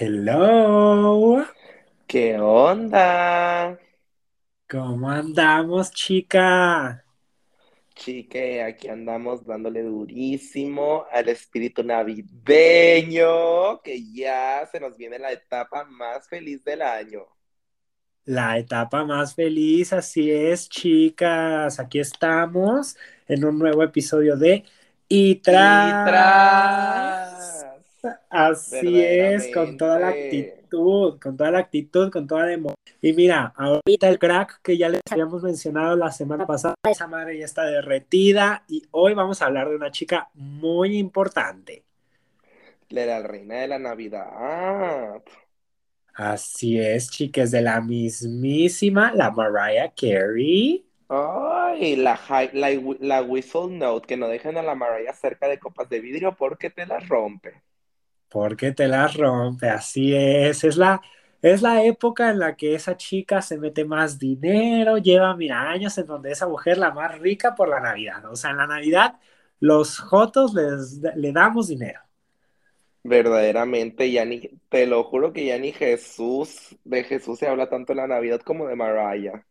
Hello. ¿Qué onda? ¿Cómo andamos, chica? Chique, aquí andamos dándole durísimo al espíritu navideño, que ya se nos viene la etapa más feliz del año. La etapa más feliz, así es, chicas. Aquí estamos en un nuevo episodio de Y tras. Así es, con toda la actitud, con toda la actitud, con toda la emoción. Y mira, ahorita el crack que ya les habíamos mencionado la semana pasada, esa madre ya está derretida y hoy vamos a hablar de una chica muy importante. La reina de la Navidad. Así es, chicas, de la mismísima, la Mariah Carey. Ay, la, la, la whistle note, que no dejen a la Mariah cerca de copas de vidrio porque te las rompe porque te la rompe, así es, es la, es la época en la que esa chica se mete más dinero, lleva mira años en donde esa mujer la más rica por la Navidad, o sea, en la Navidad los jotos les, le damos dinero. Verdaderamente, ya ni, te lo juro que ya ni Jesús, de Jesús se habla tanto en la Navidad como de Mariah.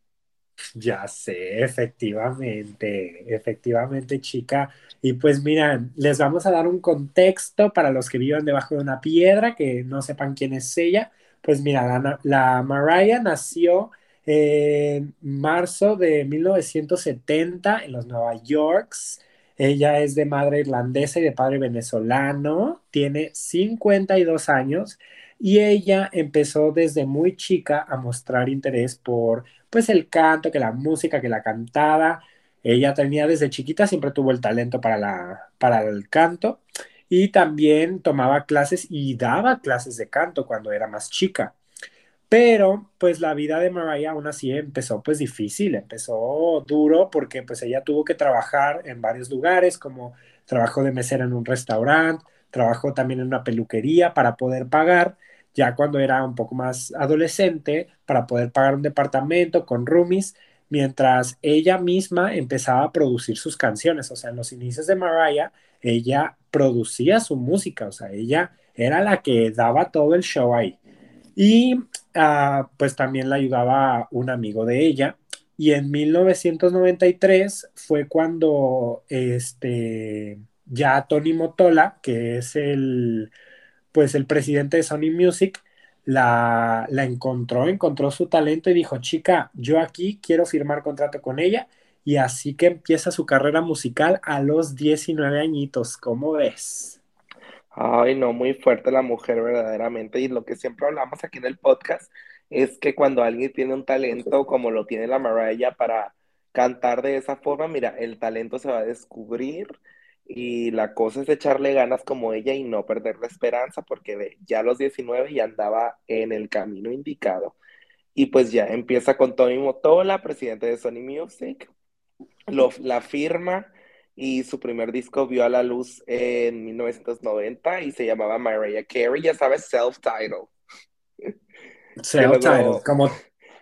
Ya sé, efectivamente, efectivamente, chica. Y pues miran, les vamos a dar un contexto para los que vivan debajo de una piedra, que no sepan quién es ella. Pues mira, la, Mariah nació en marzo de 1970 en los Nueva Yorks. Ella es de madre irlandesa y de padre venezolano. Tiene 52 años y ella empezó desde muy chica a mostrar interés por pues el canto, que la música, que la cantada. Ella tenía desde chiquita, siempre tuvo el talento para, la, para el canto y también tomaba clases y daba clases de canto cuando era más chica. Pero pues la vida de Mariah aún así empezó pues difícil, empezó duro porque pues ella tuvo que trabajar en varios lugares, como trabajó de mesera en un restaurante, trabajó también en una peluquería para poder pagar ya cuando era un poco más adolescente para poder pagar un departamento con roomies, mientras ella misma empezaba a producir sus canciones. O sea, en los inicios de Mariah, ella producía su música, o sea, ella era la que daba todo el show ahí. Y uh, pues también la ayudaba un amigo de ella. Y en 1993 fue cuando este, ya Tony Motola, que es el pues el presidente de Sony Music la, la encontró, encontró su talento y dijo, chica, yo aquí quiero firmar contrato con ella y así que empieza su carrera musical a los 19 añitos, ¿cómo ves? Ay, no, muy fuerte la mujer verdaderamente. Y lo que siempre hablamos aquí en el podcast es que cuando alguien tiene un talento como lo tiene la Mariah para cantar de esa forma, mira, el talento se va a descubrir y la cosa es echarle ganas como ella y no perder la esperanza porque ya a los 19 ya andaba en el camino indicado. Y pues ya empieza con Tony Motola, presidente de Sony Music, lo, la firma y su primer disco vio a la luz en 1990 y se llamaba Mariah Carey, ya sabes, self-title. Self-title, como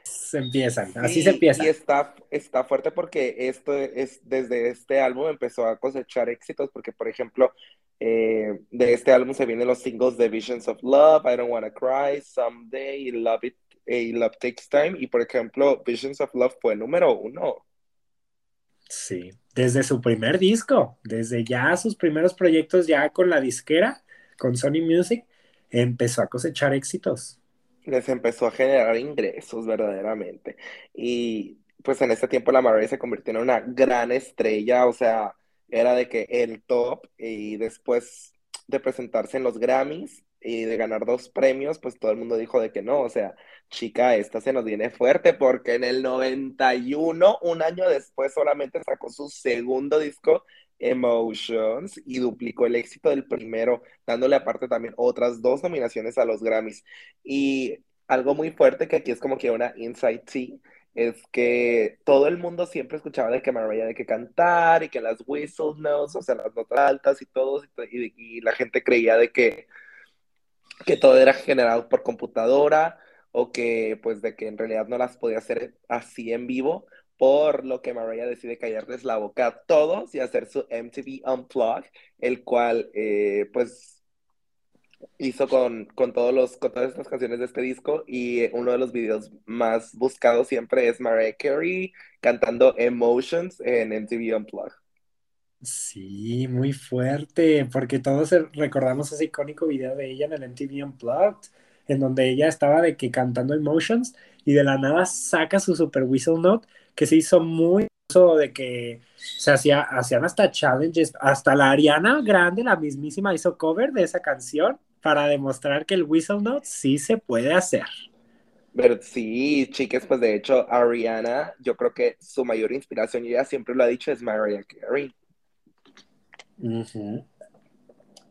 se empiezan, así se empieza. Y está, está fuerte porque esto es, desde este álbum empezó a cosechar éxitos, porque por ejemplo, eh, de este álbum se vienen los singles de Visions of Love, I Don't Wanna Cry, Someday, Love It, y Love Takes Time, y por ejemplo, Visions of Love fue número uno. Sí, desde su primer disco, desde ya sus primeros proyectos ya con la disquera, con Sony Music, empezó a cosechar éxitos les empezó a generar ingresos verdaderamente. Y pues en ese tiempo la Mariah se convirtió en una gran estrella, o sea, era de que el top y después de presentarse en los Grammys y de ganar dos premios, pues todo el mundo dijo de que no, o sea, chica, esta se nos viene fuerte porque en el 91, un año después, solamente sacó su segundo disco Emotions y duplicó el éxito del primero, dándole aparte también otras dos nominaciones a los Grammys. Y algo muy fuerte que aquí es como que una inside tea es que todo el mundo siempre escuchaba de que Mariah de que cantar y que las whistle notes, o sea, las notas altas y todo, y, la gente creía de que, que todo era generado por computadora o que pues de que en realidad no las podía hacer así en vivo, por lo que Mariah decide callarles la boca a todos y hacer su MTV Unplugged, el cual, eh, pues, hizo con, con, todos los, todas estas canciones de este disco y uno de los videos más buscados siempre es Mariah Carey cantando Emotions en MTV Unplugged. Sí, muy fuerte, porque todos recordamos ese icónico video de ella en el MTV Unplugged, en donde ella estaba de que cantando Emotions y de la nada saca su super whistle note que se hizo muy de que se hacía, hacían hasta challenges, hasta la Ariana Grande, la mismísima, hizo cover de esa canción para demostrar que el whistle note sí se puede hacer. Pero sí, chicas, pues de hecho, Ariana, yo creo que su mayor inspiración, y ella siempre lo ha dicho, es Mariah Carey.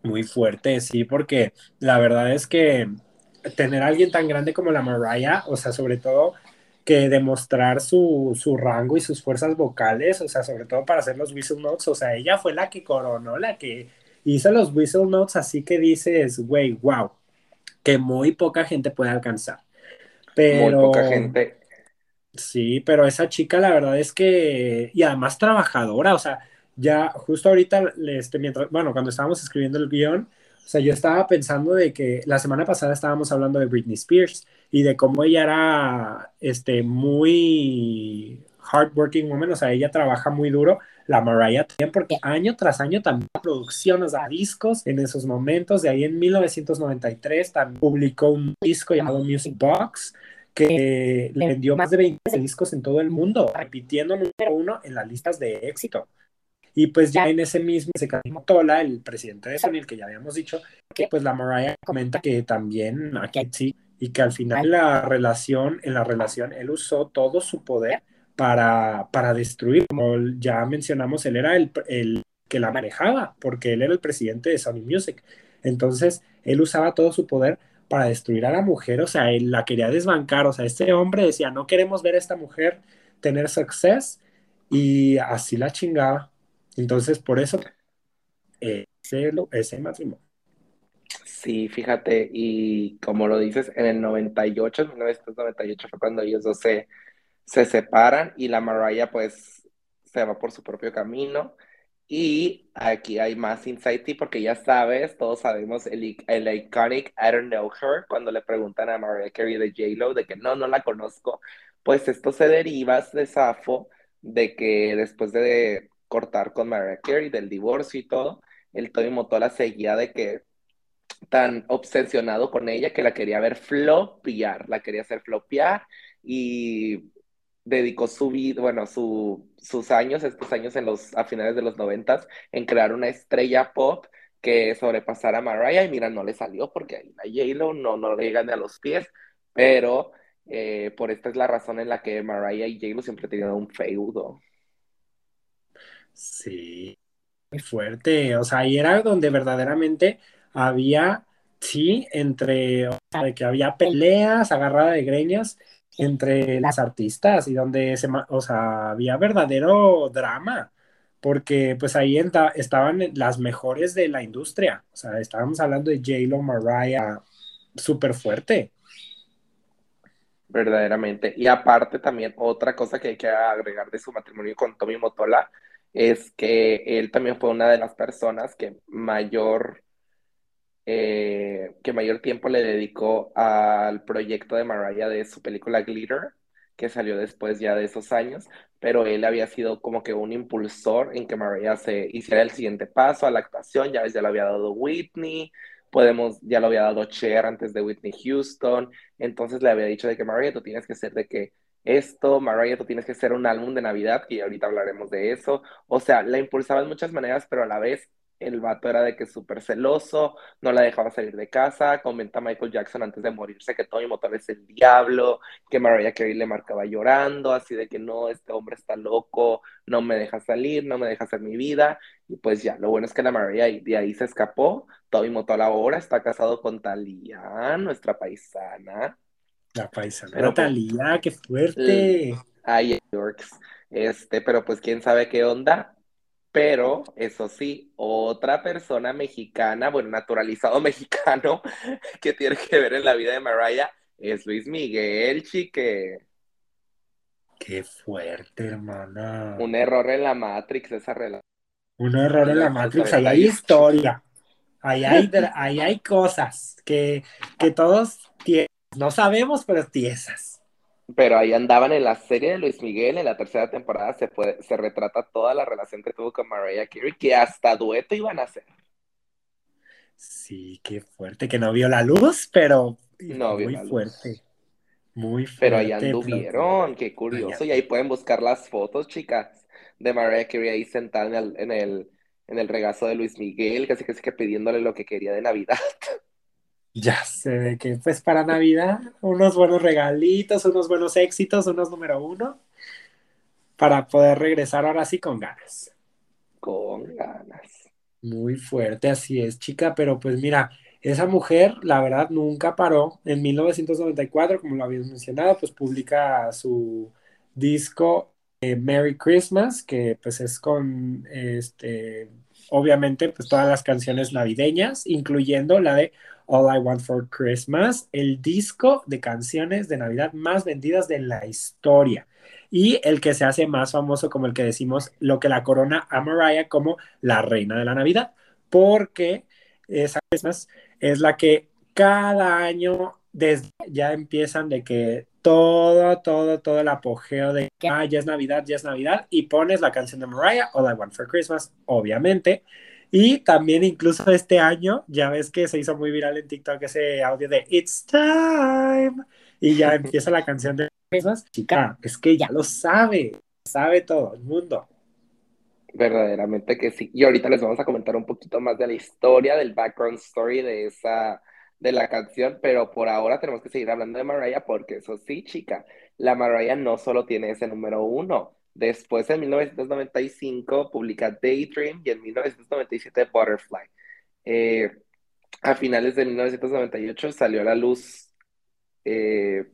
Muy fuerte, sí, porque la verdad es que tener a alguien tan grande como la Mariah, o sea, sobre todo que demostrar su, su, rango y sus fuerzas vocales, o sea, sobre todo para hacer los whistle notes, o sea, ella fue la que coronó, la que hizo los whistle notes, así que dices, güey, wow, que muy poca gente puede alcanzar. Pero, muy poca gente. Sí, pero esa chica la verdad es que, y además trabajadora, o sea, ya justo ahorita, este, mientras, bueno, cuando estábamos escribiendo el guion, o sea, yo estaba pensando de que la semana pasada estábamos hablando de Britney Spears y de cómo ella era este, muy hardworking woman, o sea, ella trabaja muy duro, la Mariah también, porque año tras año también producciones de discos en esos momentos, de ahí en 1993 también publicó un disco llamado Music Box, que le vendió más de 20 discos en todo el mundo, repitiendo número uno en las listas de éxito. Y pues ya en ese mismo, se Tola, el presidente de Sony, el que ya habíamos dicho, que pues la Mariah comenta que también aquí sí, y que al final la relación, en la relación, él usó todo su poder para, para destruir, como ya mencionamos, él era el, el que la manejaba, porque él era el presidente de Sony Music. Entonces, él usaba todo su poder para destruir a la mujer, o sea, él la quería desbancar, o sea, este hombre decía, no queremos ver a esta mujer tener success, y así la chingaba. Entonces, por eso ese, ese matrimonio. Sí, fíjate, y como lo dices, en el 98, en 1998 fue cuando ellos dos se, se separan y la Mariah pues se va por su propio camino. Y aquí hay más insight porque ya sabes, todos sabemos el, el iconic I don't know her, cuando le preguntan a Mariah Carey de J-Lo de que no, no la conozco, pues esto se deriva de Safo, de que después de cortar con Mariah Carey, del divorcio y todo, el Tony Motola seguía de que tan obsesionado con ella que la quería ver flopear, la quería hacer flopear y dedicó su vida, bueno, su, sus años, estos años en los, a finales de los noventas, en crear una estrella pop que sobrepasara a Mariah y mira, no le salió porque ahí la J-Lo no, no le llegan a los pies, pero eh, por esta es la razón en la que Mariah y J-Lo siempre tenían un feudo. Sí, muy fuerte. O sea, ahí era donde verdaderamente había, sí, entre, o sea, de que había peleas, agarrada de greñas entre las artistas y donde se, o sea, había verdadero drama, porque pues ahí estaban las mejores de la industria. O sea, estábamos hablando de J-Lo, Mariah, súper fuerte. Verdaderamente. Y aparte también otra cosa que hay que agregar de su matrimonio con Tommy Motola es que él también fue una de las personas que mayor, eh, que mayor tiempo le dedicó al proyecto de Mariah de su película Glitter, que salió después ya de esos años, pero él había sido como que un impulsor en que Mariah se hiciera el siguiente paso a la actuación, ya ves, ya lo había dado Whitney, podemos, ya lo había dado Cher antes de Whitney Houston, entonces le había dicho de que Mariah, tú tienes que ser de que esto, Mariah, tú tienes que hacer un álbum de Navidad, y ahorita hablaremos de eso. O sea, la impulsaba de muchas maneras, pero a la vez el vato era de que súper celoso, no la dejaba salir de casa, comenta Michael Jackson antes de morirse que Tony Motola es el diablo, que Mariah Carey le marcaba llorando, así de que no, este hombre está loco, no me deja salir, no me deja hacer mi vida, y pues ya, lo bueno es que la Mariah de ahí se escapó, Tony Motola ahora está casado con Talia, nuestra paisana, la paisana pero, pues, Talía, qué fuerte. Ay, Yorks. Este, pero pues quién sabe qué onda. Pero, eso sí, otra persona mexicana, bueno, naturalizado mexicano, que tiene que ver en la vida de Mariah es Luis Miguel, chique. Qué fuerte, hermana. Un error en la Matrix, esa relación. Un error en la Matrix, ahí hay historia. Ahí hay, ahí hay cosas que, que todos no sabemos, pero tiesas. Pero ahí andaban en la serie de Luis Miguel, en la tercera temporada se, puede, se retrata toda la relación que tuvo con Mariah Carey, que hasta dueto iban a hacer. Sí, qué fuerte, que no vio la luz, pero no muy fuerte. Muy fuerte. Pero ahí anduvieron, qué curioso. Y ahí pueden buscar las fotos, chicas, de Mariah Carey ahí sentada en el, en el, en el regazo de Luis Miguel, casi casi que pidiéndole lo que quería de Navidad. Ya sé que pues para Navidad unos buenos regalitos, unos buenos éxitos, unos número uno, para poder regresar ahora sí con ganas. Con ganas. Muy fuerte, así es, chica, pero pues mira, esa mujer, la verdad, nunca paró. En 1994, como lo habías mencionado, pues publica su disco eh, Merry Christmas, que pues es con, este, obviamente, pues todas las canciones navideñas, incluyendo la de All I Want for Christmas, el disco de canciones de Navidad más vendidas de la historia. Y el que se hace más famoso como el que decimos lo que la corona a Mariah como la reina de la Navidad, porque esa Christmas es la que cada año desde ya empiezan de que todo, todo, todo el apogeo de ah, ya es Navidad, ya es Navidad y pones la canción de Mariah, All I Want for Christmas, obviamente, y también incluso este año, ya ves que se hizo muy viral en TikTok ese audio de It's Time. Y ya empieza la canción de Christmas. Chica, es que ya lo sabe, sabe todo el mundo. Verdaderamente que sí. Y ahorita les vamos a comentar un poquito más de la historia, del background story de esa, de la canción, pero por ahora tenemos que seguir hablando de Mariah porque eso sí, chica, la Mariah no solo tiene ese número uno, Después, en 1995, publica Daydream y en 1997 Butterfly. Eh, a finales de 1998 salió a la luz eh,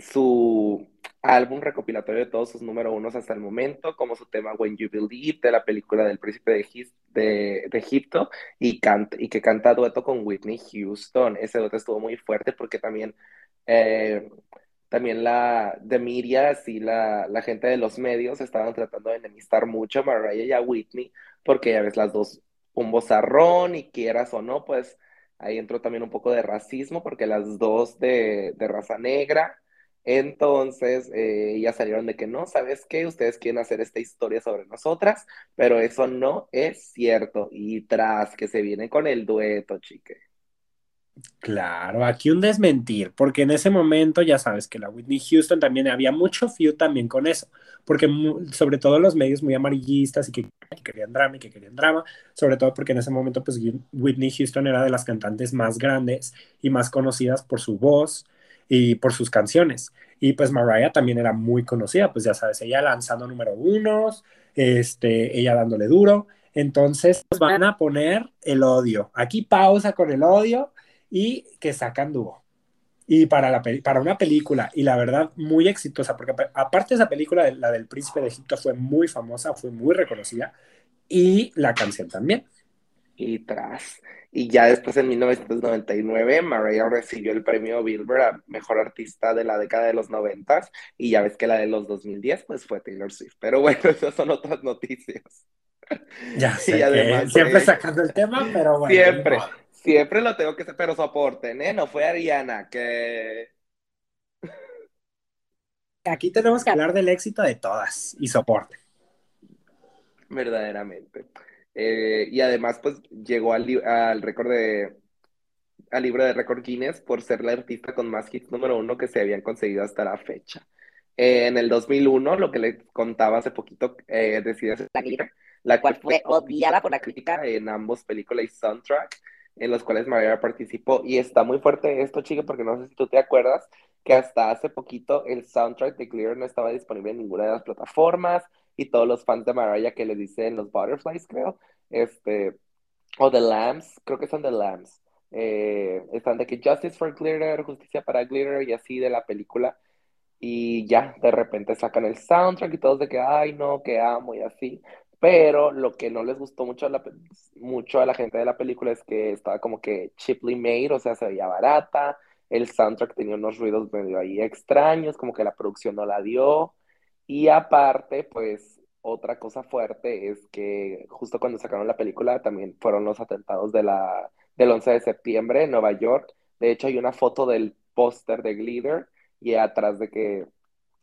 su álbum recopilatorio de todos sus número unos hasta el momento, como su tema When You Believe, de la película del príncipe de, Egipto, y, y que canta dueto con Whitney Houston. Ese dueto estuvo muy fuerte porque también eh, también la de Mirias y la, la, gente de los medios estaban tratando de enemistar mucho a Mariah y a Whitney, porque ya ves las dos, un bozarrón y quieras o no, pues ahí entró también un poco de racismo, porque las dos de, de raza negra, entonces eh, salieron de que no, ¿sabes qué? Ustedes quieren hacer esta historia sobre nosotras, pero eso no es cierto. Y tras que se viene con el dueto, chique. Claro, aquí un desmentir, porque en ese momento ya sabes que la Whitney Houston también había mucho feud también con eso, porque sobre todo los medios muy amarillistas y que, querían drama y que querían drama, sobre todo porque en ese momento pues Whitney Houston era de las cantantes más grandes y más conocidas por su voz y por sus canciones. Y pues Mariah también era muy conocida, pues ya sabes, ella lanzando número unos, este, ella dándole duro. Entonces van a poner el odio. Aquí pausa con el odio y que sacan dúo. Y para, la, para una película, y la verdad, muy exitosa, porque aparte esa película, la del Príncipe de Egipto, fue muy famosa, fue muy reconocida, y la canción también. Y tras. Y ya después, en 1999, Mariah recibió el premio Billboard a Mejor Artista de la década de los 90, y ya ves que la de los 2010, pues fue Taylor Swift. Pero bueno, esas son otras noticias. Ya sé, siempre sacando el tema, pero bueno. Siempre. Siempre lo tengo que hacer, pero soporten, ¿eh? No fue Ariana, que... Aquí tenemos que hablar del éxito de todas y soporte. Verdaderamente. Eh, y además, pues, llegó al, al récord de al libro de récord Guinness por ser la artista con más hits número uno que se habían conseguido hasta la fecha. en el 2001, lo que le contaba hace poquito, eh, decidió hacer la, la cual fue odiada por la crítica en ambos películas y soundtrack en los cuales Mariah participó. Y está muy fuerte esto, chica, porque no sé si tú te acuerdas que hasta hace poquito el soundtrack de Clear no estaba disponible en ninguna de las plataformas y todos los fans de Mariah que le dicen los Butterflies, creo, este, o The Lambs, creo que son The Lambs, eh, están de que Justice for Glitter, justicia para Glitter y así de la película. Y ya, de repente sacan el soundtrack y todos de que, ay, no, que amo y así. Pero lo que no les gustó mucho a, la, mucho a la gente de la película es que estaba como que cheaply made, o sea, se veía barata, el soundtrack tenía unos ruidos medio ahí extraños, como que la producción no la dio, y aparte, pues otra cosa fuerte es que justo cuando sacaron la película también fueron los atentados de la, del 11 de septiembre en Nueva York. De hecho, hay una foto del póster de Glitter y atrás de que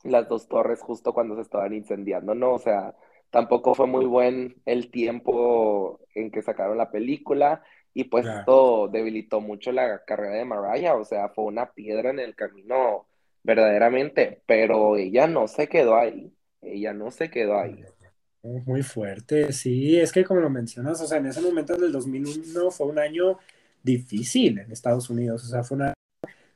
las dos torres justo cuando se estaban incendiando, ¿no? O sea, tampoco fue muy buen el tiempo en que sacaron la película y pues esto debilitó mucho la carrera de Mariah, o sea, fue una piedra en el camino verdaderamente, pero ella no se quedó ahí, ella no se quedó ahí. Muy fuerte, sí, es que como lo mencionas, o sea, en ese momento del 2001 fue un año difícil en Estados Unidos, o sea, fue un año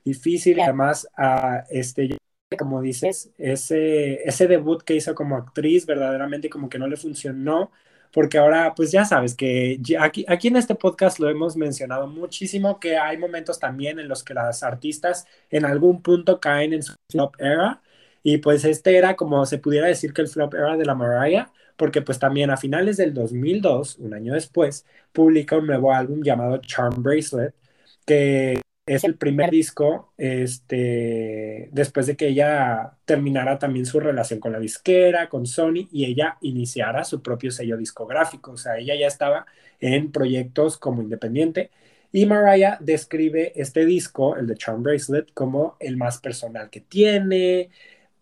difícil, además, a este, como dices, ese, debut que hizo como actriz verdaderamente como que no le funcionó, porque ahora, pues ya sabes que aquí, aquí en este podcast lo hemos mencionado muchísimo, que hay momentos también en los que las artistas en algún punto caen en su flop era, y pues este era como se pudiera decir que el flop era de la Mariah, porque pues también a finales del 2002, un año después, publica un nuevo álbum llamado Charm Bracelet, que es el primer disco este, después de que ella terminara también su relación con la disquera, con Sony, y ella iniciara su propio sello discográfico. O sea, ella ya estaba en proyectos como independiente. Y Mariah describe este disco, el de Charm Bracelet, como el más personal que tiene.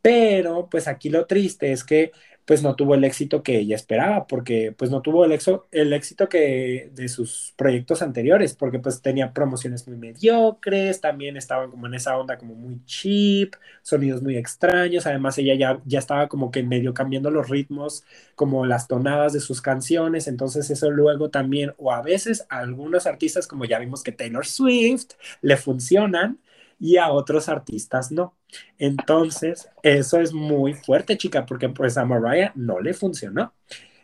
Pero, pues aquí lo triste es que pues no tuvo el éxito que ella esperaba, porque pues no tuvo el, éxito, el éxito que de sus proyectos anteriores, porque pues tenía promociones muy mediocres, también estaban como en esa onda como muy cheap, sonidos muy extraños, además ella ya, ya estaba como que medio cambiando los ritmos, como las tonadas de sus canciones, entonces eso luego también, o a veces algunos artistas, como ya vimos que Taylor Swift, le funcionan, y a otros artistas no. Entonces, eso es muy fuerte, chica, porque pues a Mariah no le funcionó.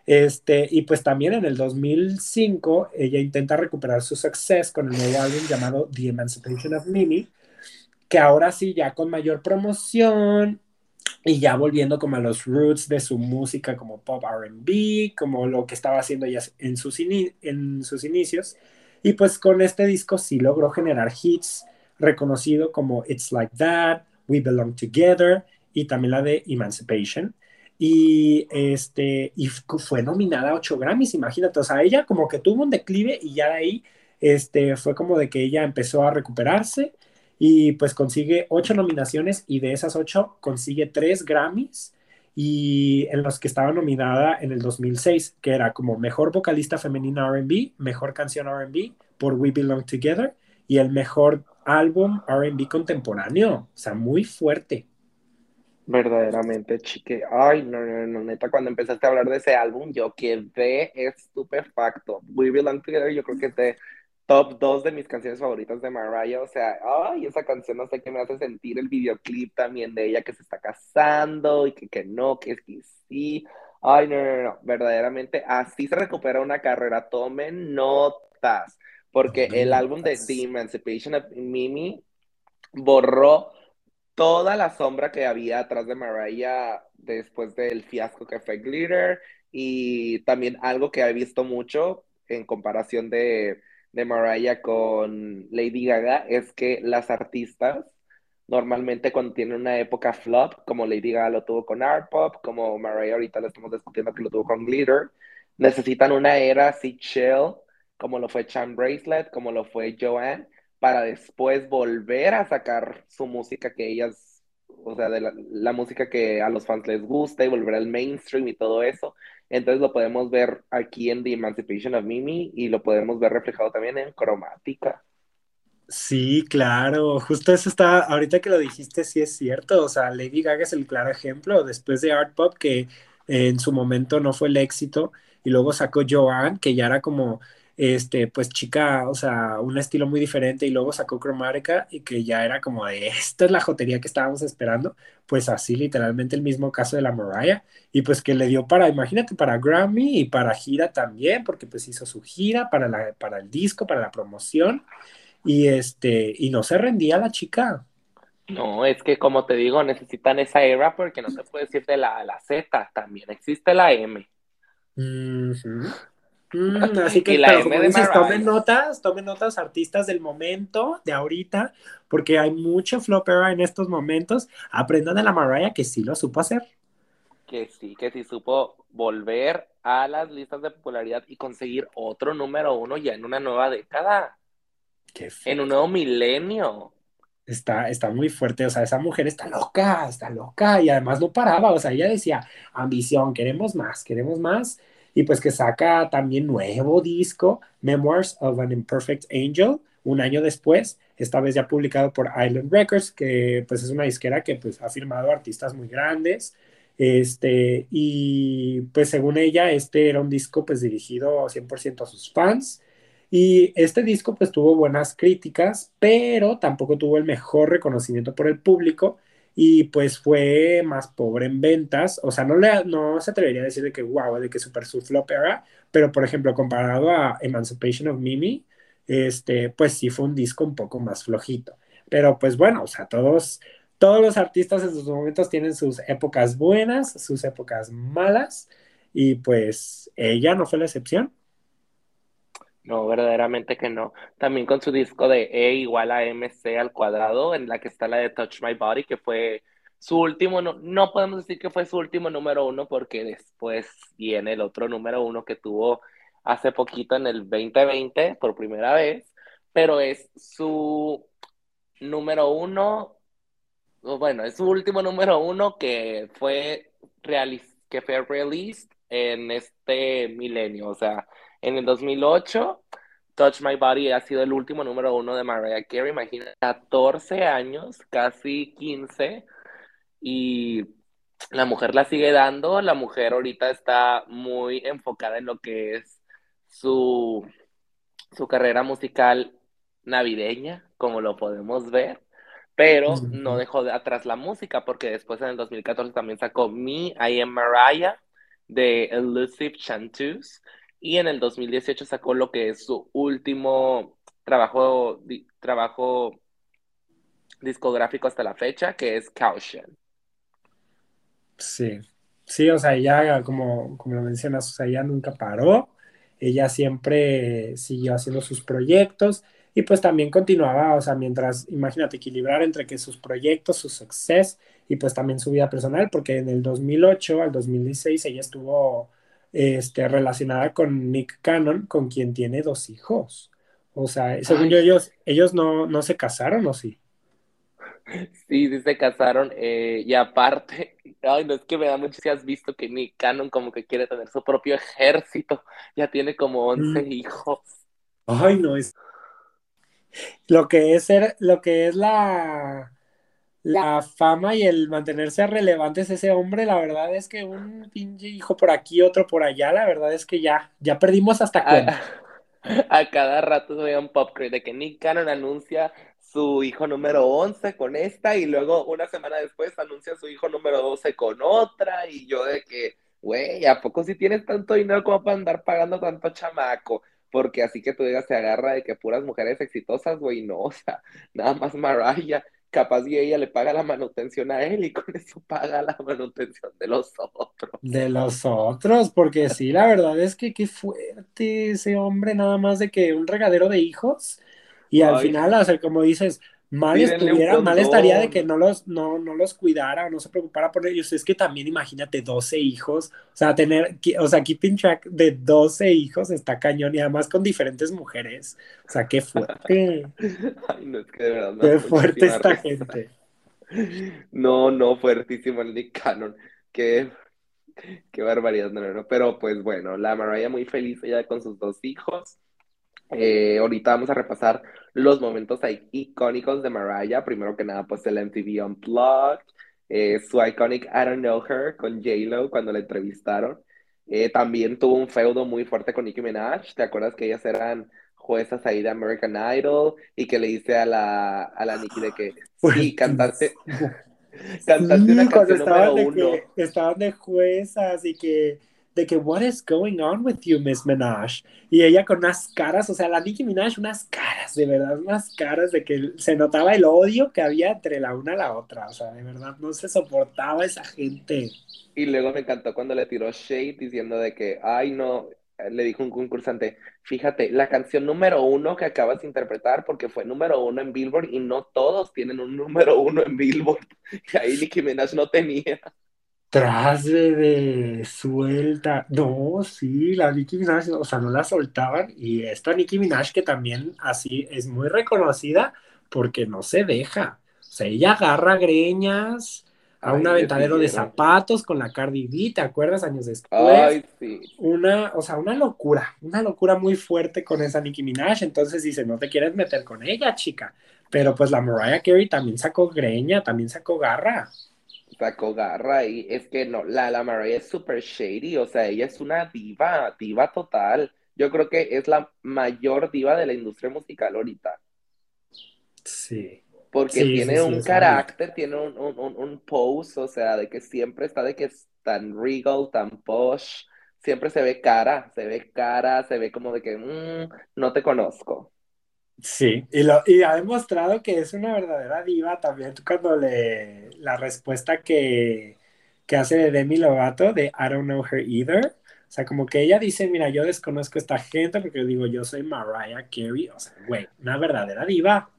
Este, y pues también en el 2005 ella intenta recuperar su suceso con el nuevo álbum llamado The Emancipation of Mimi, que ahora sí ya con mayor promoción y ya volviendo como a los roots de su música como pop RB, como lo que estaba haciendo ella en sus, en sus inicios. Y pues con este disco sí logró generar hits reconocido como It's Like That, We Belong Together y también la de Emancipation. Y, este, y fue nominada a 8 Grammys, imagínate, o sea, ella como que tuvo un declive y ya de ahí este, fue como de que ella empezó a recuperarse y pues consigue 8 nominaciones y de esas 8 consigue 3 Grammys y en los que estaba nominada en el 2006, que era como mejor vocalista femenina RB, mejor canción RB por We Belong Together y el mejor álbum RB contemporáneo, o sea, muy fuerte. Verdaderamente, chique. Ay, no, no, no, neta, cuando empezaste a hablar de ese álbum, yo quedé estupefacto. We Belong Together, yo creo que es de top 2 de mis canciones favoritas de Mariah. O sea, ay, esa canción no sé qué me hace sentir el videoclip también de ella que se está casando y que, que no, que es que sí. Ay, no, no, no, verdaderamente, así se recupera una carrera. Tomen notas porque el álbum de The Emancipation of Mimi borró toda la sombra que había atrás de Mariah después del fiasco que fue Glitter y también algo que he visto mucho en comparación de, de Mariah con Lady Gaga es que las artistas normalmente cuando tienen una época flop, como Lady Gaga lo tuvo con Art Pop, como Mariah ahorita lo estamos discutiendo que lo tuvo con Glitter, necesitan una era así chill como lo fue Chan Bracelet, como lo fue Joanne, para después volver a sacar su música que ellas, o sea, de la, música que a los fans les gusta y volver al mainstream y todo eso. Entonces lo podemos ver aquí en The Emancipation of Mimi y lo podemos ver reflejado también en Cromática. Sí, claro, justo eso está, ahorita que lo dijiste, sí es cierto, o sea, Lady Gaga es el claro ejemplo, después de Art Pop, que en su momento no fue el éxito, y luego sacó Joanne, que ya era como este, pues chica, o sea, un estilo muy diferente y luego sacó Cromática y que ya era como de, esta es la jotería que estábamos esperando, pues así literalmente el mismo caso de la Mariah y pues que le dio para, imagínate, para Grammy y para gira también, porque pues hizo su gira para, la, para el disco, para la promoción y este, y no se rendía la chica. No, es que como te digo, necesitan esa era porque no se puede decir de la, la Z, también existe la M. Mm, así que, pero como dices, tomen notas, tomen notas artistas del momento, de ahorita, porque hay mucho flopera en estos momentos. Aprendan de la Mariah que sí lo supo hacer. Que sí, que sí supo volver a las listas de popularidad y conseguir otro número uno ya en una nueva década. en un nuevo milenio. Está, está muy fuerte, o sea, esa mujer está loca, está loca y además no paraba, o sea, ella decía, ambición, queremos más, queremos más, y pues que saca también nuevo disco, Memoirs of an Imperfect Angel, un año después, esta vez ya publicado por Island Records, que pues es una disquera que pues ha firmado artistas muy grandes, este, y pues según ella, este era un disco pues dirigido 100% a sus fans. Y este disco pues tuvo buenas críticas, pero tampoco tuvo el mejor reconocimiento por el público y pues fue más pobre en ventas. O sea, no, le, no se atrevería a decir de que wow, de que super su era, pero por ejemplo, comparado a Emancipation of Mimi, este, pues sí fue un disco un poco más flojito. Pero pues bueno, o sea, todos todos los artistas en sus momentos tienen sus épocas buenas, sus épocas malas, y pues ella no fue la excepción. No, verdaderamente que no. También con su disco de E igual a MC al cuadrado, en la que está la de Touch My Body, que fue su último, no, no podemos decir que fue su último número uno, porque después viene el otro número uno que tuvo hace poquito en el 2020 por primera vez, pero es su número uno bueno, es su último número uno que fue, que fue released en este milenio, o sea, en el 2008, Touch My Body ha sido el último número uno de Mariah Carey, imagínate, 14 años, casi 15, y la mujer la sigue dando, la mujer ahorita está muy enfocada en lo que es su, su carrera musical navideña, como lo podemos ver pero no dejó de atrás la música porque después en el 2014 también sacó Me, I Am Mariah de Elusive Chanteuse y en el 2018 sacó lo que es su último trabajo, trabajo discográfico hasta la fecha, que es Caution. Sí, sí, o sea, ella, como, como lo mencionas, o sea, ella nunca paró, ella siempre siguió haciendo sus proyectos y pues también continuaba, o sea, mientras, imagínate, equilibrar entre que sus proyectos, su success y pues también su vida personal, porque en el 2008 al 2016 ella estuvo este, relacionada con Nick Cannon, con quien tiene dos hijos. O sea, según yo, ellos, ellos no, no se casaron, ¿o sí? Sí, sí se casaron. Eh, y aparte, ay, no es que me da mucho si has visto que Nick Cannon como que quiere tener su propio ejército. Ya tiene como 11 mm. hijos. Ay, no, es lo que es ser, lo que es la, la fama y el mantenerse relevantes ese hombre, la verdad es que un pinche hijo por aquí, otro por allá, la verdad es que ya, ya perdimos hasta cuenta. A, cada rato se ve un pop de que Nick Cannon anuncia su hijo número 11 con esta y luego una semana después anuncia su hijo número 12 con otra y yo de que, güey, ¿a poco si tienes tanto dinero como para andar pagando tanto chamaco? porque así que tú digas, se agarra de que puras mujeres exitosas, güey, no, o sea, nada más Mariah, capaz y ella le paga la manutención a él y con eso paga la manutención de los otros. De los otros, porque sí, la verdad es que qué fuerte ese hombre, nada más de que un regadero de hijos, y al final, sea, como dices, mal estuviera, mal estaría de que no los, no, no los cuidara o no se preocupara por ellos. Es que también imagínate 12 hijos, o sea, tener, o sea, keeping track de 12 hijos está cañón y además con diferentes mujeres. O sea, qué fuerte. Ay, no, es que de verdad. Qué fuerte esta gente. No, no, fuertísimo el Nick Cannon. Qué, qué barbaridad, no, no, no. Pero pues bueno, la Mariah muy feliz ella con sus dos hijos. Eh, ahorita vamos a repasar los momentos icónicos de Mariah. Primero que nada, pues el MTV Unplugged, eh, su iconic I Don't Know Her con J-Lo cuando la entrevistaron. Eh, también tuvo un feudo muy fuerte con Nicki Minaj. ¿Te acuerdas que ellas eran juezas ahí de American Idol y que le dice a la, a la Nicki de que sí, cantante. cantante una canción número uno. estaban de juezas y que de que, what is going on with you, Miss Minaj? Y ella con unas caras, o sea, la Nicki Minaj, unas caras, de verdad, unas caras de que se notaba el odio que había entre la una y la otra, o sea, de verdad, no se soportaba esa gente. Y luego me encantó cuando le tiró shade diciendo de que, ay, no, le dijo un concursante, fíjate, la canción número uno que acabas de interpretar, porque fue número uno en Billboard y no todos tienen un número uno en Billboard, y ahí Nicki Minaj no tenía. Tras de suelta. No, sí, la Nicki Minaj, o sea, no la soltaban. Y esta Nicki Minaj, que también así es muy reconocida porque no se deja. O sea, ella agarra greñas a Ay, un aventadero de zapatos con la Cardi B, ¿te acuerdas? Años después. Ay, sí. Una, o sea, una locura, una locura muy fuerte con esa Nicki Minaj. Entonces dice, no te quieres meter con ella, chica. Pero pues la Mariah Carey también sacó greña, también sacó garra. Sacó garra y es que no, la, la Mariah es super shady, o sea, ella es una diva, diva total. Yo creo que es la mayor diva de la industria musical ahorita, Sí. porque Sí, tiene sí, un carácter, tiene un, un, un, un pose, o sea, de que siempre está de que es tan regal, tan posh, siempre se ve cara, se ve cara, se ve como de que "Mm, no te conozco. Sí, y, lo, y ha demostrado que es una verdadera diva también cuando le la respuesta que, que hace de Demi Lovato de I don't know her either. O sea, como que ella dice, mira, yo desconozco a esta gente porque digo, yo soy Mariah Carey. O sea, güey, una verdadera diva.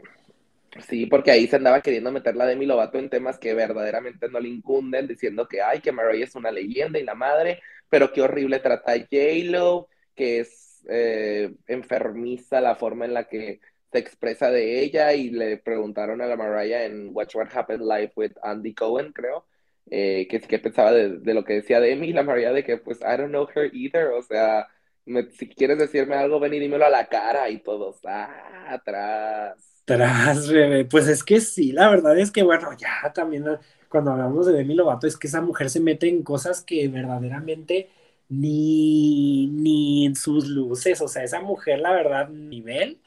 Sí, porque ahí se andaba queriendo meter la Demi Lovato en temas que verdaderamente no le incunden, diciendo que, ay, que Mariah es una leyenda y la madre, pero qué horrible trata a J-Lo, que es eh, enfermiza la forma en la que se expresa de ella, y le preguntaron a la Mariah en Watch What Happened Live with Andy Cohen, creo, eh, que, que pensaba de, de, lo que decía Demi, y la Mariah de que, pues, I don't know her either, o sea, me, si quieres decirme algo, ven y dímelo a la cara, y todos, ah, atrás. Tras, bebé. Pues es que sí, la verdad es que, bueno, ya también cuando hablamos de Demi Lovato, es que esa mujer se mete en cosas que verdaderamente ni, ni en sus luces, o sea, esa mujer, la verdad, nivel.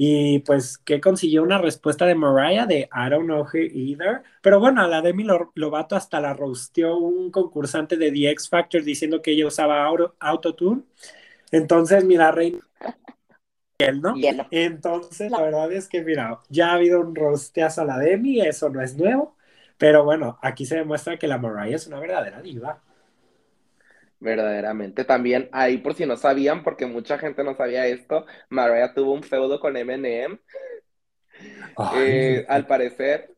Y pues que consiguió una respuesta de Mariah de I don't know her either. Pero bueno, a la Demi Lovato hasta la rosteó un concursante de The X Factor diciendo que ella usaba auto, autotune. Entonces, mira, Reina ¿no? Hielo. Entonces, la verdad es que, mira, ya ha habido un rosteazo a la Demi, eso no es nuevo, pero bueno, aquí se demuestra que la Mariah es una verdadera diva. Verdaderamente. También ahí, por si no sabían, porque mucha gente no sabía esto, Mariah tuvo un feudo con Eminem. Eh, al parecer,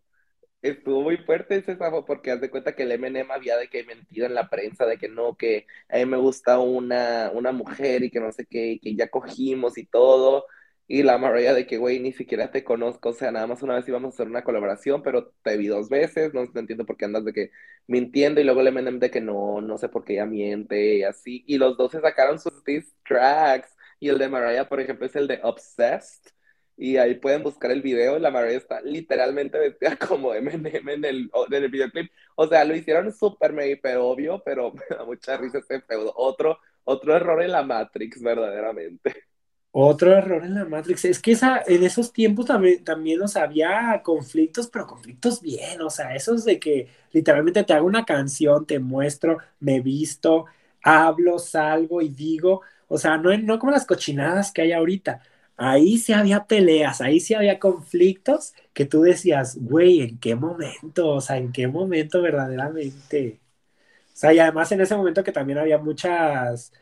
estuvo muy fuerte ese sábado porque haz de cuenta que el Eminem había de que mentido en la prensa, de que no, que a mí me gusta una, una mujer y que no sé qué, y que ya cogimos y todo. Y la Mariah de que, güey, ni siquiera te conozco, o sea, nada más una vez íbamos a hacer una colaboración, pero te vi dos veces, no, entiendo por qué andas de que mintiendo, y luego el Eminem de que no, no sé por qué ella miente, y así. Y los dos se sacaron sus diss tracks, y el de Mariah, por ejemplo, es el de Obsessed, y ahí pueden buscar el video, la Mariah está literalmente vestida como Eminem en el, en el videoclip. O sea, lo hicieron súper pero obvio, pero me da mucha risa ese feudo. Otro, otro error en la Matrix, verdaderamente. Otro error en la Matrix. Es que esa, en esos tiempos también, también, o había conflictos, pero conflictos bien. O sea, esos de que literalmente te hago una canción, te muestro, me visto, hablo, salgo y digo. O sea, no, no como las cochinadas que hay ahorita ahí sí había peleas, ahí sí había conflictos que tú decías, güey, ¿en qué momento? O sea, ¿en qué momento verdaderamente? O sea, y además en ese momento que también había muchas,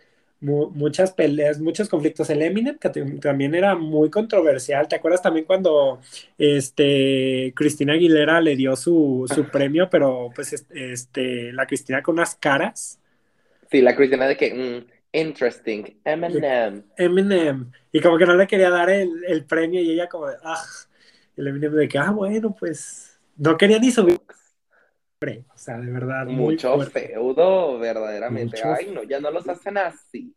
mu muchas peleas, muchos conflictos. El Eminem, que también era muy controversial. ¿Te acuerdas también cuando este, Cristina Aguilera le dio su, su premio, pero pues este, la Cristina con unas caras? Sí, la Cristina de que... Mm Interesting. Eminem. Eminem. Y como que no le quería dar el, el premio y ella como de, ah, el Eminem de que, ah, bueno, pues no quería ni subir. O sea, de verdad. Mucho feudo, verdaderamente. Mucho Ay, no, ya no los hacen así.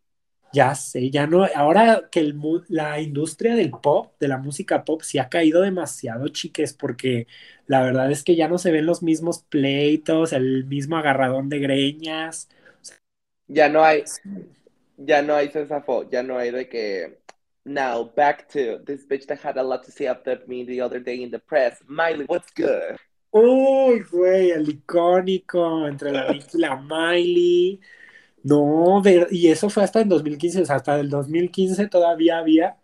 Ya sé, ya no. Ahora que el, la industria del pop, de la música pop, sí ha caído demasiado, chiques, porque la verdad es que ya no se ven los mismos pleitos, el mismo agarradón de greñas. Ya no hay, ya no hay sesafo, ya no hay de que. Now, back to this bitch that had a lot to say about me the other day in the press. Miley, what's good? Uy, güey, el icónico entre la Nicki y la Miley. No, y eso fue hasta en 2015, o sea, hasta el 2015 todavía había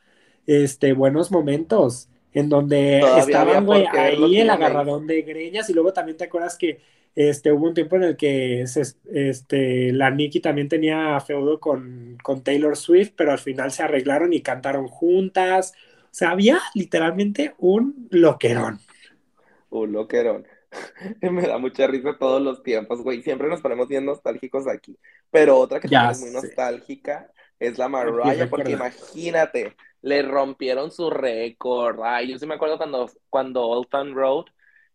este, buenos momentos en donde todavía estaban, güey, ahí el agarradón de greñas y luego también te acuerdas que este, hubo un tiempo en el que se, este, la Nicki también tenía feudo con, con, Taylor Swift, pero al final se arreglaron y cantaron juntas. O sea, había literalmente un loquerón. Un loquerón. Me da mucha risa todos los tiempos, güey. Siempre nos ponemos bien nostálgicos aquí. Pero otra que es muy nostálgica es la Mariah, porque imagínate, le rompieron su récord. Ay, yo sí me acuerdo cuando, cuando Old Town Road,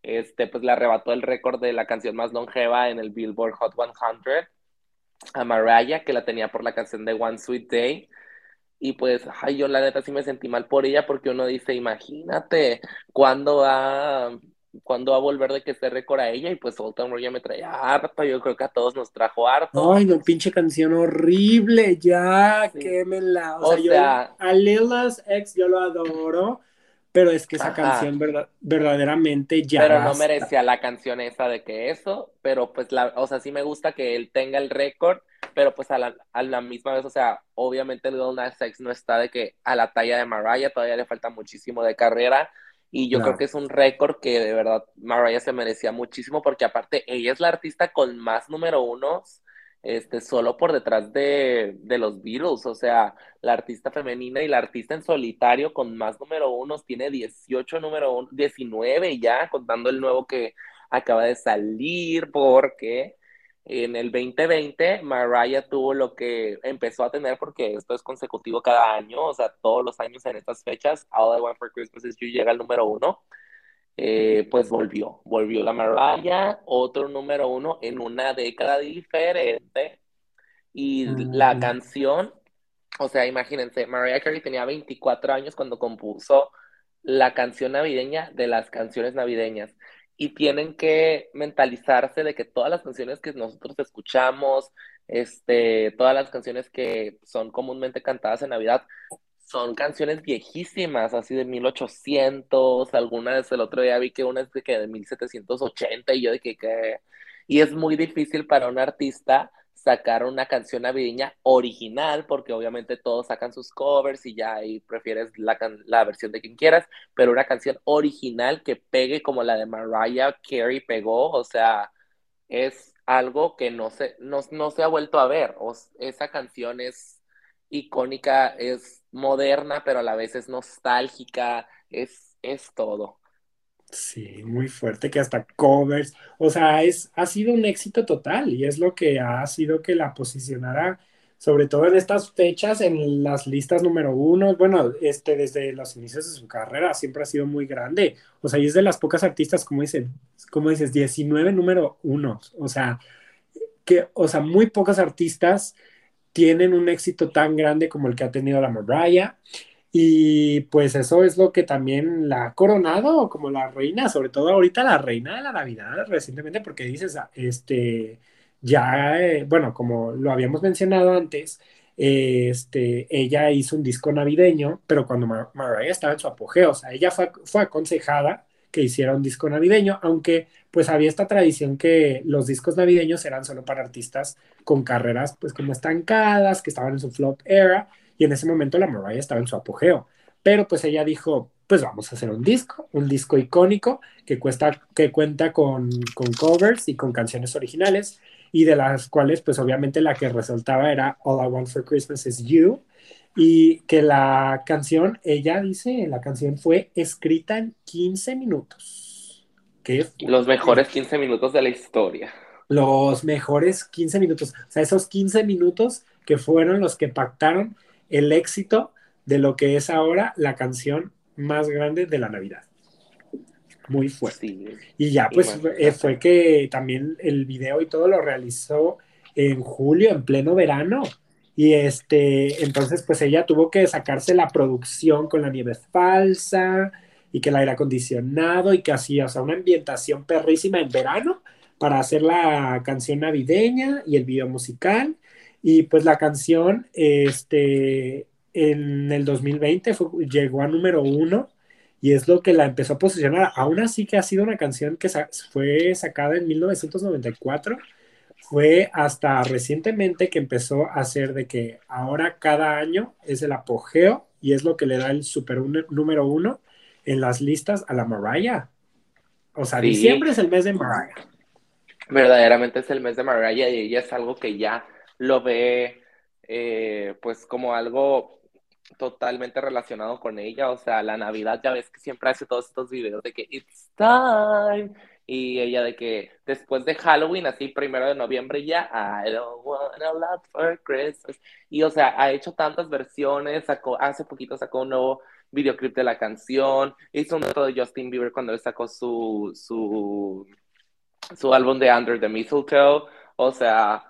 este, pues le arrebató el récord de la canción más longeva en el Billboard Hot 100 a Mariah, que la tenía por la canción de One Sweet Day. Y pues, ay, yo la neta sí me sentí mal por ella porque uno dice, imagínate, ¿cuándo va, cuándo va a volver de que se récord a ella? Y pues Old Town Road ya me traía harto, yo creo que a todos nos trajo harto. Ay, no, pinche canción horrible, ya, quémela. O, sea, a Lil ex yo lo adoro, pero es que esa canción verdad, verdaderamente ya. Pero no merecía la canción esa de que eso, pero pues la, o sea, sí me gusta que él tenga el récord, pero pues a la, a la misma vez, o sea, obviamente Lil Nas X no está de que a la talla de Mariah, todavía le falta muchísimo de carrera. Y yo creo que es un récord que de verdad Mariah se merecía muchísimo, porque aparte ella es la artista con más número unos este, solo por detrás de, de, los Beatles, o sea, la artista femenina y la artista en solitario con más número unos tiene 18 número uno, 19 ya, contando el nuevo que acaba de salir, porque en el 2020 Mariah tuvo lo que empezó a tener, porque esto es consecutivo cada año, o sea, todos los años en estas fechas, All I Want for Christmas is You llega al número uno eh, pues volvió, volvió la Mariah, otro número uno en una década diferente. Y la canción, o sea, imagínense, Mariah Carey tenía 24 años cuando compuso la canción navideña de las canciones navideñas. Y tienen que mentalizarse de que todas las canciones que nosotros escuchamos, este, todas las canciones que son comúnmente cantadas en Navidad, son canciones viejísimas, así de 1800, algunas el otro día vi que una es de, que de 1780 y yo de que, que, y es muy difícil para un artista sacar una canción navideña original, porque obviamente todos sacan sus covers y ya ahí prefieres la, la versión de quien quieras, pero una canción original que pegue como la de Mariah Carey pegó, o sea, es algo que no se, no, no se ha vuelto a ver, o, esa canción es icónica, es moderna, pero a la vez es nostálgica, es, es todo. Sí, muy fuerte, que hasta covers, o sea, es, ha sido un éxito total y es lo que ha sido que la posicionara, sobre todo en estas fechas, en las listas número uno, bueno, este, desde los inicios de su carrera siempre ha sido muy grande, o sea, y es de las pocas artistas, como, dice, como dices, 19 número uno, o sea, que, o sea, muy pocos artistas tienen un éxito tan grande como el que ha tenido la Mariah. Y pues eso es lo que también la ha coronado como la reina, sobre todo ahorita la reina de la Navidad recientemente, porque dices, este, ya, eh, bueno, como lo habíamos mencionado antes, este, ella hizo un disco navideño, pero cuando Mariah estaba en su apogeo, o sea, ella fue, fue aconsejada que hiciera un disco navideño, aunque pues había esta tradición que los discos navideños eran solo para artistas con carreras pues como estancadas, que estaban en su flop era, y en ese momento la Mariah estaba en su apogeo. Pero pues ella dijo, pues vamos a hacer un disco, un disco icónico que, cuesta, que cuenta con, con covers y con canciones originales, y de las cuales pues obviamente la que resaltaba era All I Want for Christmas is You, y que la canción, ella dice, la canción fue escrita en 15 minutos. ¿Qué Los mejores 15 minutos de la historia. Los mejores 15 minutos. O sea, esos 15 minutos que fueron los que pactaron el éxito de lo que es ahora la canción más grande de la Navidad. Muy fuerte. y ya, pues fue, fue que también el video y todo lo realizó en julio, en pleno verano. Y este, entonces pues ella tuvo que sacarse la producción con la nieve falsa y que el aire acondicionado y que hacía, o sea, una ambientación perrísima en verano para hacer la canción navideña y el video musical. Y pues la canción, este, en el 2020 llegó a número uno y es lo que la empezó a posicionar. Aún así que ha sido una canción que fue sacada en 1994 fue hasta recientemente que empezó a hacer de que ahora cada año es el apogeo y es lo que le da el super número uno en las listas a la Mariah. O sea, diciembre es el mes de Mariah. Verdaderamente es el mes de Mariah y ella es algo que ya lo ve eh, pues como algo totalmente relacionado con ella, o sea, la Navidad ya ves que siempre hace todos estos videos de que it's time y ella de que después de Halloween, así primero de noviembre ya, I don't want a lot for Christmas. Y o sea, ha hecho tantas versiones, sacó, hace poquito sacó un nuevo videoclip de la canción, hizo un otro de Justin Bieber cuando él sacó su, su, su álbum de Under the Mistletoe. O sea,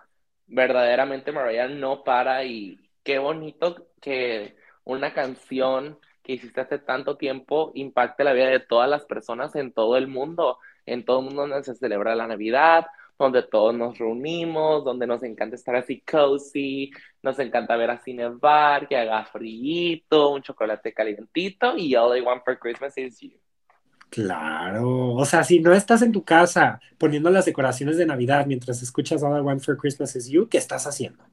verdaderamente Mariah no para y qué bonito que una canción que hiciste hace tanto tiempo impacte la vida de todas las personas en todo el mundo, en todo el mundo donde se celebra la Navidad, donde todos nos reunimos, donde nos encanta estar así cozy, nos encanta ver así nevar, que haga frío, un chocolate calientito y all I want for Christmas is you. Claro, o sea, si no estás en tu casa poniendo las decoraciones de Navidad mientras escuchas All I Want for Christmas is You, ¿qué estás haciendo?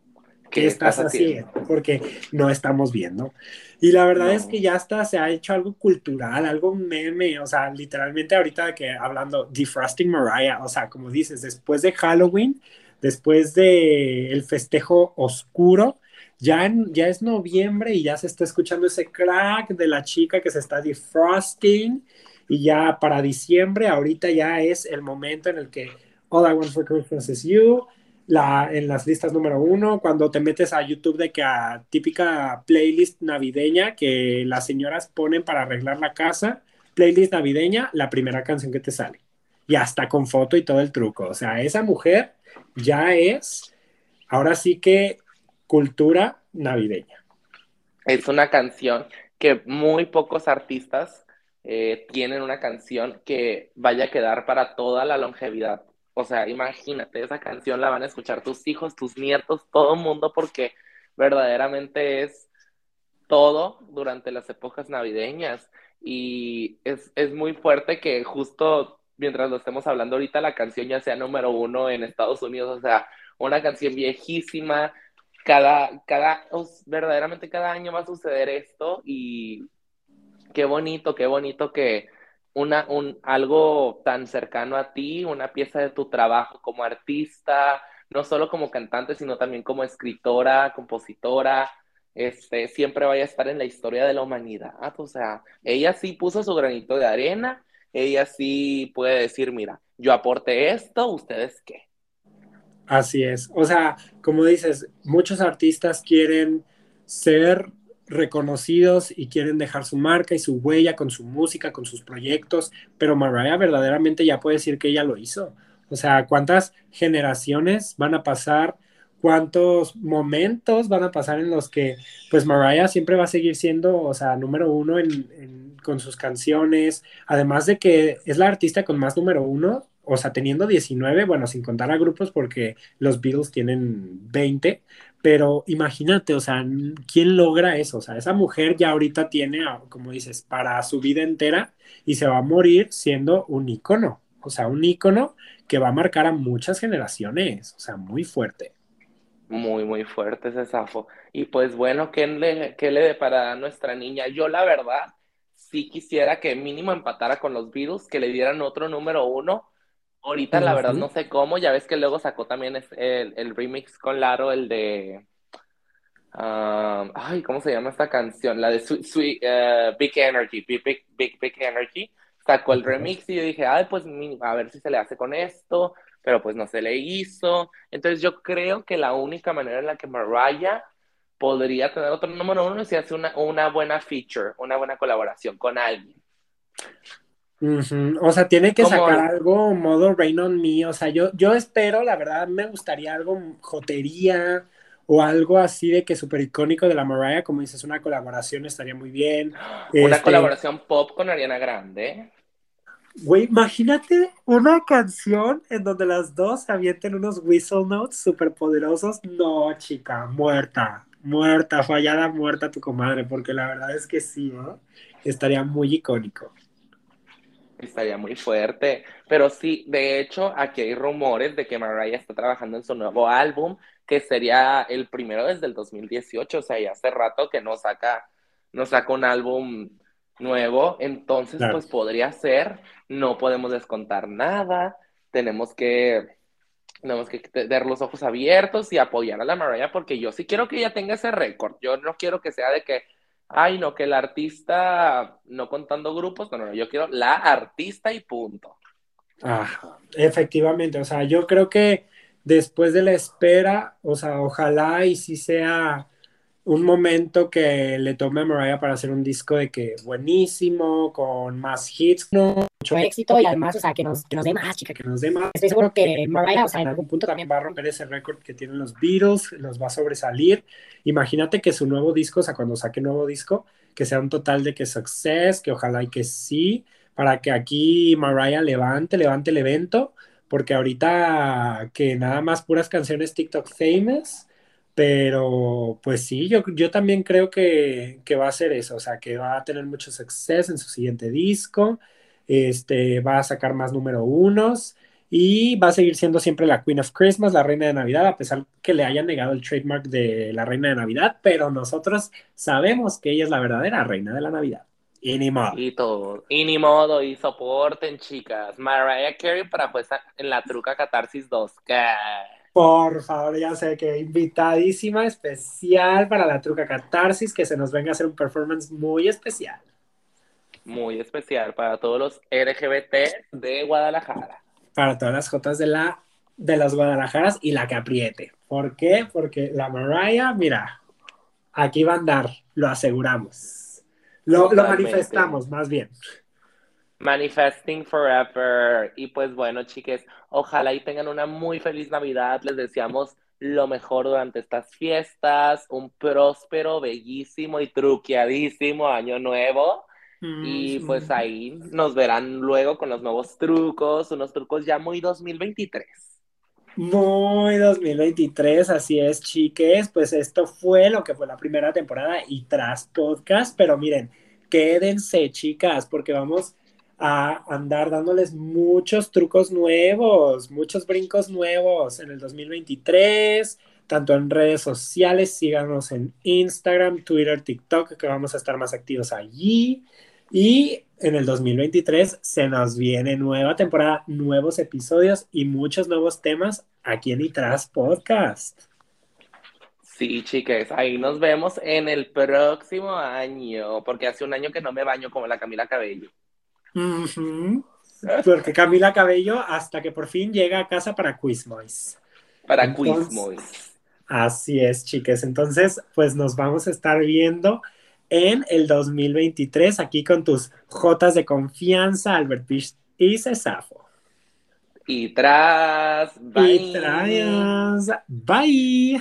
¿Qué, estás, haciendo? Porque no estamos viendo. Y la verdad es que ya hasta se ha hecho algo cultural, algo meme, o sea, literalmente ahorita que hablando defrosting Mariah, o sea, como dices, después de Halloween, después de el festejo oscuro, ya, ya es noviembre y ya se está escuchando ese crack de la chica que se está defrosting y ya para diciembre, ahorita ya es el momento en el que All I Want for Christmas is You, la, en las listas número uno, cuando te metes a YouTube de que a típica playlist navideña que las señoras ponen para arreglar la casa, playlist navideña, la primera canción que te sale. Y hasta con foto y todo el truco. O sea, esa mujer ya es, ahora sí que cultura navideña. Es una canción que muy pocos artistas eh, tienen una canción que vaya a quedar para toda la longevidad. O sea, imagínate, esa canción la van a escuchar tus hijos, tus nietos, todo el mundo, porque verdaderamente es todo durante las épocas navideñas. Y es, es muy fuerte que justo mientras lo estemos hablando ahorita, la canción ya sea número uno en Estados Unidos, o sea, una canción viejísima. Cada, cada, verdaderamente cada año va a suceder esto y qué bonito, qué bonito que una, un, algo tan cercano a ti, una pieza de tu trabajo como artista, no solo como cantante, sino también como escritora, compositora, este, siempre vaya a estar en la historia de la humanidad. O sea, ella sí puso su granito de arena, ella sí puede decir, mira, yo aporté esto, ¿ustedes qué? Así es. O sea, como dices, muchos artistas quieren ser reconocidos y quieren dejar su marca y su huella con su música, con sus proyectos, pero Mariah verdaderamente ya puede decir que ella lo hizo. O sea, ¿cuántas generaciones van a pasar? ¿Cuántos momentos van a pasar en los que, pues, Mariah siempre va a seguir siendo, o sea, número uno con sus canciones? Además de que es la artista con más número uno, o sea, teniendo 19, bueno, sin contar a grupos porque los Beatles tienen 20, pero imagínate, o sea, ¿quién logra eso? O sea, esa mujer ya ahorita tiene, ah, como dices, para su vida entera y se va a morir siendo un ícono. O sea, un ícono que va a marcar a muchas generaciones. O sea, muy fuerte. Muy, muy fuerte ese zafo. Y pues bueno, ¿qué le, qué le depara a nuestra niña? Yo la verdad sí quisiera que mínimo empatara con los Beatles, que le dieran otro número uno, Ahorita la verdad no sé cómo, ya ves que luego sacó también el, el remix con Laro, el de... Um, ay, ¿cómo se llama esta canción? La de Sweet, uh, Big Energy, Big, Big, Big, Energy. Sacó el remix y yo dije, ay, pues a ver si se le hace con esto, pero pues no se le hizo. Entonces yo creo que la única manera en la que Mariah podría tener otro número uno es si hace una, una buena feature, una buena colaboración con alguien. O sea, tiene que sacar algo modo Rain on Me. O sea, yo, yo espero, la verdad, me gustaría algo jotería o algo así de que súper icónico de la Mariah, como dices, una colaboración estaría muy bien. Una este colaboración pop con Ariana Grande. Güey, imagínate una canción en donde las dos avienten unos whistle notes súper poderosos. No, chica, muerta, muerta, fallada, muerta tu comadre, porque la verdad es que sí, ¿no? Estaría muy icónico. Estaría muy fuerte. Pero sí, de hecho, aquí hay rumores de que Mariah está trabajando en su nuevo álbum, que sería el primero desde el 2018. O sea, ya hace rato que no saca, no saca un álbum nuevo. Entonces, pues podría ser. No podemos descontar nada. Tenemos que. Tenemos que tener los ojos abiertos y apoyar a la Mariah porque yo sí quiero que ella tenga ese récord. Yo no quiero que sea de que ay, no, que el artista, no contando grupos, no, no, yo quiero la artista y punto. Ajá, efectivamente, o sea, yo creo que después de la espera, o sea, ojalá y si sea un momento que le tome a Mariah para hacer un disco de que buenísimo, con más hits, no, mucho éxito y además, o sea, que nos, que nos dé más, chica, que nos dé más. Estoy seguro que Mariah, o sea, en algún punto también va a romper ese récord que tienen los Beatles, los va a sobresalir. Imagínate que su nuevo disco, o sea, cuando saque nuevo disco, que sea un total de que success, que ojalá y que sí, para que aquí Mariah levante, levante el evento, porque ahorita que nada más puras canciones TikTok famous, pero pues sí, yo, yo también creo que, que va a ser eso, o sea, que va a tener mucho suceso en su siguiente disco, este, va a sacar más número unos y va a seguir siendo siempre la Queen of Christmas, la reina de Navidad, a pesar que le hayan negado el trademark de la reina de Navidad, pero nosotros sabemos que ella es la verdadera reina de la Navidad. Y ni modo. Y todo. Y ni modo. Y soporten, chicas. Mariah Carey para pues en la truca Catarsis 2. ¿Qué? Por favor, ya sé que invitadísima especial para la truca Catarsis, que se nos venga a hacer un performance muy especial. Muy especial para todos los LGBT de Guadalajara. Para todas las Jotas de la de las Guadalajaras y la que apriete. ¿Por qué? Porque la Mariah, mira, aquí va a andar, lo aseguramos. Lo, lo, manifestamos, más bien. Manifesting forever. Y pues bueno, chiques, ojalá y tengan una muy feliz Navidad. Les deseamos lo mejor durante estas fiestas, un próspero, bellísimo y truqueadísimo año nuevo. Mm, y pues ahí nos verán luego con los nuevos trucos, unos trucos ya muy 2023. Muy 2023, así es, chiques. Pues esto fue lo que fue la primera temporada y tras podcast, pero miren, quédense, chicas, porque vamos a andar dándoles muchos trucos nuevos, muchos brincos nuevos en el 2023, tanto en redes sociales, síganos en Instagram, Twitter, TikTok, que vamos a estar más activos allí. Y en el 2023 se nos viene nueva temporada, nuevos episodios y muchos nuevos temas aquí en Itras Podcast. Sí, chicas, ahí nos vemos en el próximo año, porque hace un año que no me baño como la Camila Cabello. Porque Camila Cabello, hasta que por fin llega a casa para Quizmois. Para Quizmois. Así es, chicas. Entonces, pues nos vamos a estar viendo en el 2023 aquí con tus Jotas de confianza, Albert Pish y Cesafo. Y tras, bye. Y tras, bye.